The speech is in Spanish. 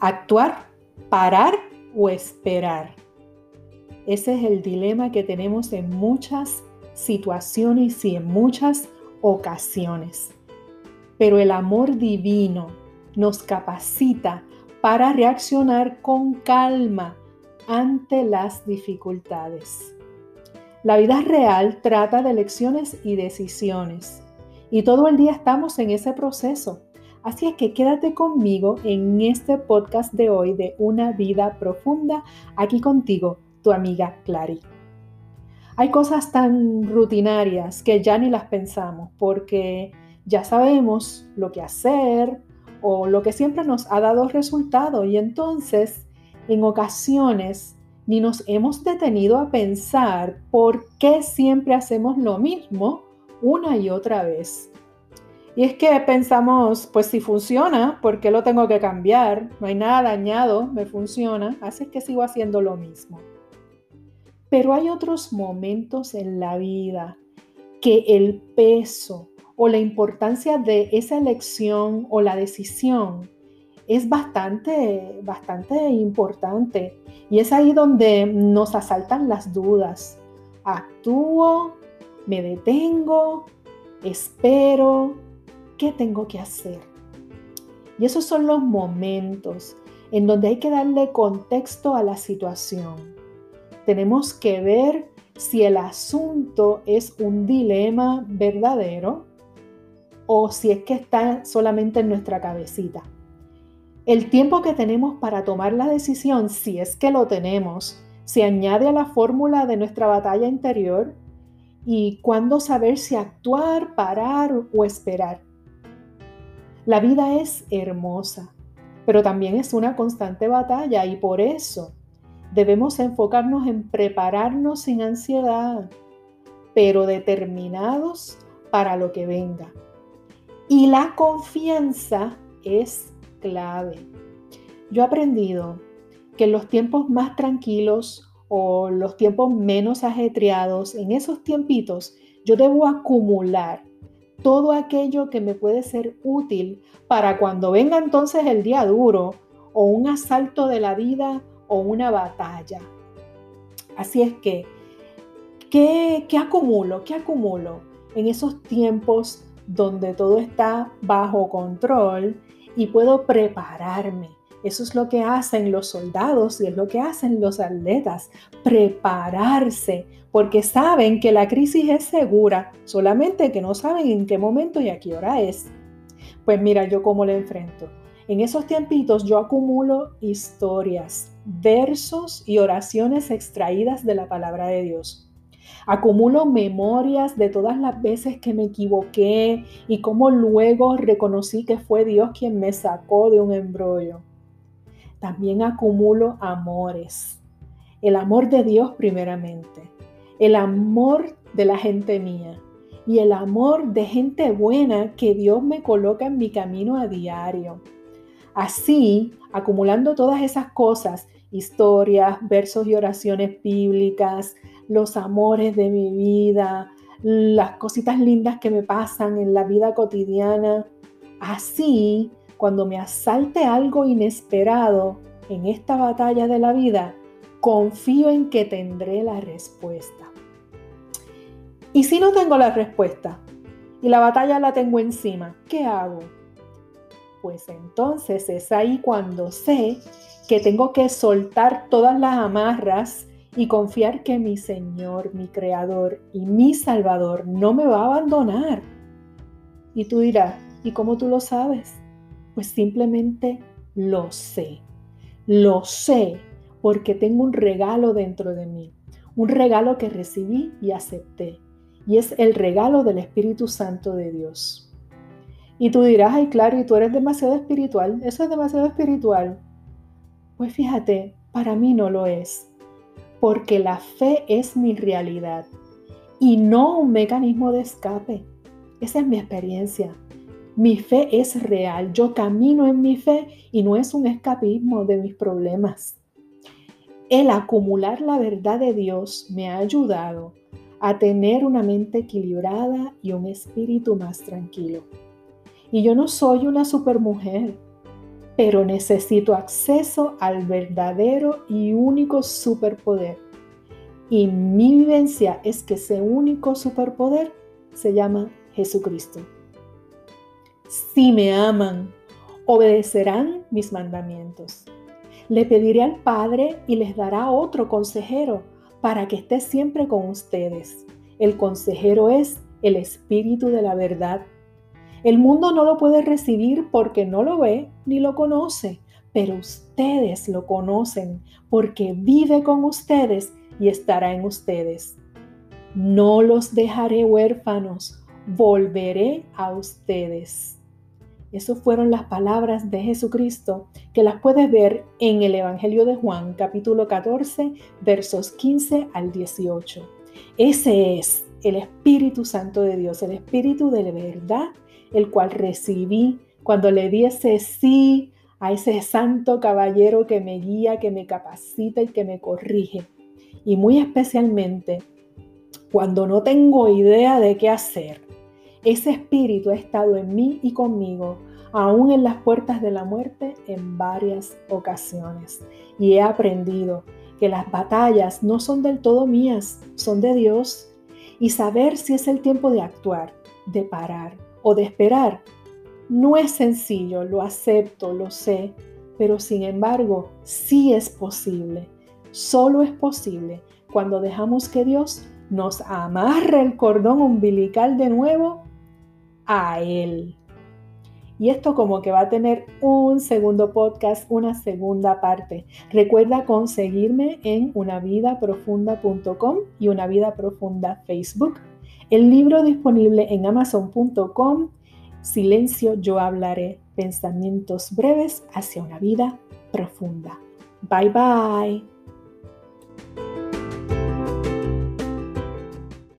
Actuar, parar o esperar. Ese es el dilema que tenemos en muchas situaciones y en muchas ocasiones. Pero el amor divino nos capacita para reaccionar con calma ante las dificultades. La vida real trata de elecciones y decisiones y todo el día estamos en ese proceso. Así es que quédate conmigo en este podcast de hoy de Una vida profunda, aquí contigo, tu amiga Clary. Hay cosas tan rutinarias que ya ni las pensamos porque ya sabemos lo que hacer o lo que siempre nos ha dado resultado y entonces en ocasiones ni nos hemos detenido a pensar por qué siempre hacemos lo mismo una y otra vez. Y es que pensamos, pues si funciona, ¿por qué lo tengo que cambiar? No hay nada dañado, me funciona, así que sigo haciendo lo mismo. Pero hay otros momentos en la vida que el peso o la importancia de esa elección o la decisión es bastante, bastante importante. Y es ahí donde nos asaltan las dudas. ¿Actúo? ¿Me detengo? ¿Espero? ¿Qué tengo que hacer? Y esos son los momentos en donde hay que darle contexto a la situación. Tenemos que ver si el asunto es un dilema verdadero o si es que está solamente en nuestra cabecita. El tiempo que tenemos para tomar la decisión, si es que lo tenemos, se añade a la fórmula de nuestra batalla interior y cuándo saber si actuar, parar o esperar. La vida es hermosa, pero también es una constante batalla y por eso debemos enfocarnos en prepararnos sin ansiedad, pero determinados para lo que venga. Y la confianza es clave. Yo he aprendido que en los tiempos más tranquilos o los tiempos menos ajetreados, en esos tiempitos, yo debo acumular todo aquello que me puede ser útil para cuando venga entonces el día duro o un asalto de la vida o una batalla. Así es que, ¿qué, acumulo? ¿Qué acumulo en esos tiempos donde todo está bajo control y puedo prepararme. Eso es lo que hacen los soldados y es lo que hacen los atletas, prepararse, porque saben que la crisis es segura, solamente que no saben en qué momento y a qué hora es. Pues mira, yo cómo le enfrento. En esos tiempitos yo acumulo historias, versos y oraciones extraídas de la palabra de Dios. Acumulo memorias de todas las veces que me equivoqué y cómo luego reconocí que fue Dios quien me sacó de un embrollo. También acumulo amores. El amor de Dios primeramente. El amor de la gente mía. Y el amor de gente buena que Dios me coloca en mi camino a diario. Así, acumulando todas esas cosas, historias, versos y oraciones bíblicas, los amores de mi vida, las cositas lindas que me pasan en la vida cotidiana. Así, cuando me asalte algo inesperado en esta batalla de la vida, confío en que tendré la respuesta. Y si no tengo la respuesta y la batalla la tengo encima, ¿qué hago? Pues entonces es ahí cuando sé que tengo que soltar todas las amarras y confiar que mi Señor, mi Creador y mi Salvador no me va a abandonar. Y tú dirás, ¿y cómo tú lo sabes? Pues simplemente lo sé. Lo sé porque tengo un regalo dentro de mí, un regalo que recibí y acepté. Y es el regalo del Espíritu Santo de Dios. Y tú dirás, ay, claro, y tú eres demasiado espiritual. Eso es demasiado espiritual. Pues fíjate, para mí no lo es porque la fe es mi realidad y no un mecanismo de escape. Esa es mi experiencia. Mi fe es real. Yo camino en mi fe y no es un escapismo de mis problemas. El acumular la verdad de Dios me ha ayudado a tener una mente equilibrada y un espíritu más tranquilo. Y yo no soy una supermujer. pero necesito acceso al verdadero y único superpoder. Y mi vivencia es que ese único superpoder se llama Jesucristo. Si me aman, obedecerán mis mandamientos. Le pediré al Padre y les dará otro consejero para que esté siempre con ustedes. El consejero es el Espíritu de la verdad. El mundo no lo puede recibir porque no lo ve ni lo conoce, pero ustedes lo conocen porque vive con ustedes y estará en ustedes. No los dejaré huérfanos, volveré a ustedes. Esas fueron las palabras de Jesucristo que las puedes ver en el Evangelio de Juan, capítulo 14, versos 15 al 18. Ese es el Espíritu Santo de Dios, el Espíritu de la verdad, el cual recibí cuando le di ese sí a ese santo caballero que me guía, que me capacita y que me corrige. Y muy especialmente cuando no tengo idea de qué hacer ese espíritu ha estado en mí y conmigo, aún en las puertas de la muerte, en varias ocasiones. Y he aprendido que las batallas no son del todo mías, son de Dios. Y saber si es el tiempo de actuar, de parar o de esperar, no es sencillo, lo acepto, lo sé, pero sin embargo sí es posible. Solo es posible cuando dejamos que Dios nos amarre el cordón umbilical de nuevo a Él. Y esto como que va a tener un segundo podcast, una segunda parte. Recuerda conseguirme en unavidaprofunda.com y Una Vida Profunda Facebook. El libro disponible en amazon.com. Silencio, yo hablaré. Pensamientos breves hacia una vida profunda. Bye bye.